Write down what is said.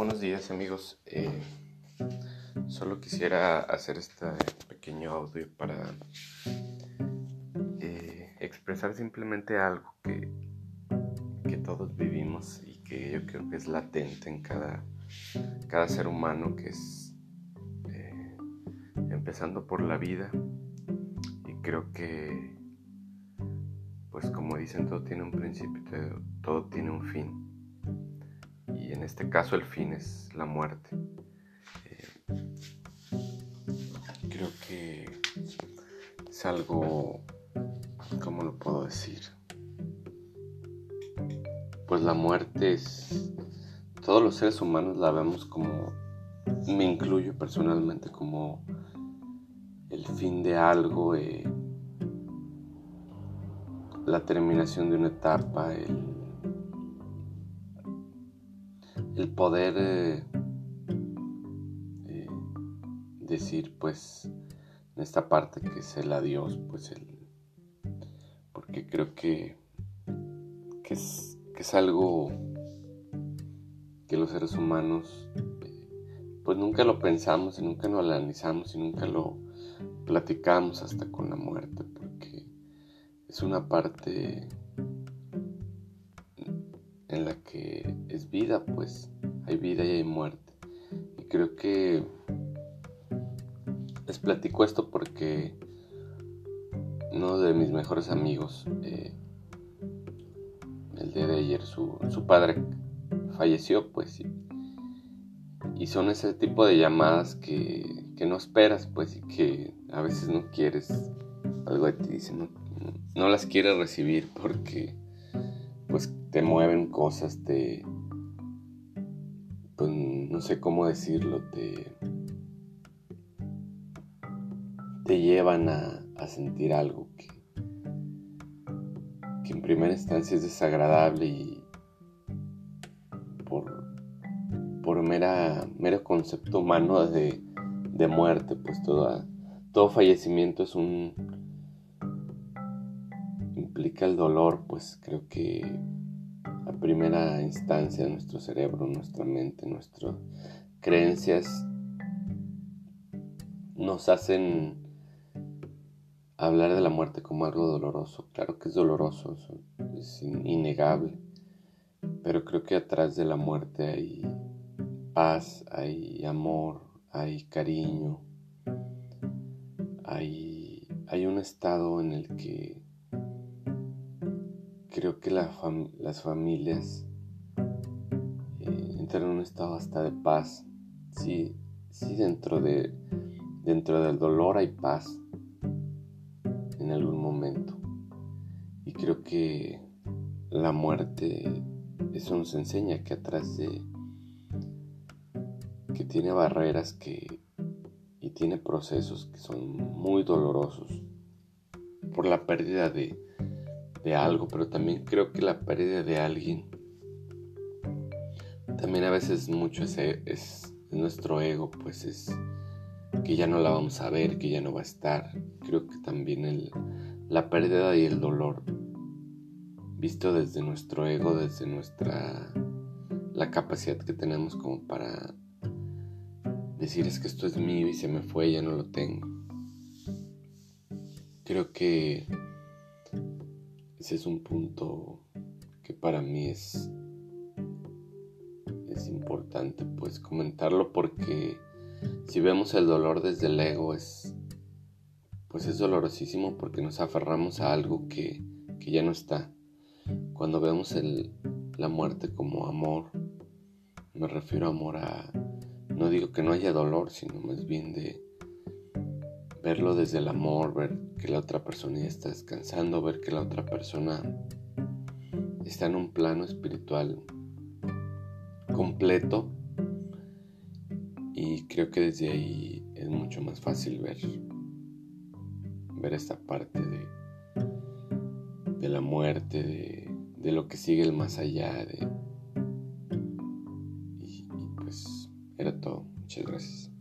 buenos días amigos. Eh, solo quisiera hacer este pequeño audio para eh, expresar simplemente algo que, que todos vivimos y que yo creo que es latente en cada, cada ser humano, que es eh, empezando por la vida. Y creo que, pues como dicen, todo tiene un principio, todo tiene un fin en este caso el fin es la muerte. Eh, creo que es algo, ¿cómo lo puedo decir? Pues la muerte es, todos los seres humanos la vemos como, me incluyo personalmente como el fin de algo, eh, la terminación de una etapa, el poder eh, eh, decir pues en esta parte que es el adiós pues el porque creo que que es, que es algo que los seres humanos pues nunca lo pensamos y nunca lo analizamos y nunca lo platicamos hasta con la muerte porque es una parte en la que es vida, pues hay vida y hay muerte. Y creo que les platico esto porque uno de mis mejores amigos, eh, el día de ayer, su, padre falleció, pues, y, y, son ese tipo de llamadas que, que, no esperas, pues, y que a veces no quieres, algo de ti dice, no, no las quieres recibir porque te mueven cosas, te, pues no sé cómo decirlo, te, te llevan a, sentir algo que, que en primera instancia es desagradable y por, por mera, mero concepto humano de, de muerte, pues todo, todo fallecimiento es un implica el dolor, pues creo que a primera instancia nuestro cerebro, nuestra mente, nuestras creencias nos hacen hablar de la muerte como algo doloroso. Claro que es doloroso, es innegable, pero creo que atrás de la muerte hay paz, hay amor, hay cariño, hay, hay un estado en el que creo que las familias eh, entran en un estado hasta de paz. Sí, sí dentro, de, dentro del dolor hay paz en algún momento. Y creo que la muerte, eso nos enseña que atrás de... que tiene barreras que... y tiene procesos que son muy dolorosos por la pérdida de de algo, pero también creo que la pérdida de alguien también a veces mucho es, es, nuestro ego, pues es que ya no la vamos a ver, que ya no va a estar. Creo que también el, la pérdida y el dolor, visto desde nuestro ego, desde nuestra la capacidad que tenemos como para decir es que esto es mío y se me fue, ya no lo tengo. Creo que ese es un punto que para mí es, es importante pues comentarlo porque si vemos el dolor desde el ego es pues es dolorosísimo porque nos aferramos a algo que, que ya no está. Cuando vemos el, la muerte como amor, me refiero a amor a, no digo que no haya dolor, sino más bien de verlo desde el amor, ver que la otra persona ya está descansando, ver que la otra persona está en un plano espiritual completo y creo que desde ahí es mucho más fácil ver ver esta parte de, de la muerte, de, de lo que sigue el más allá de y, y pues era todo. Muchas gracias.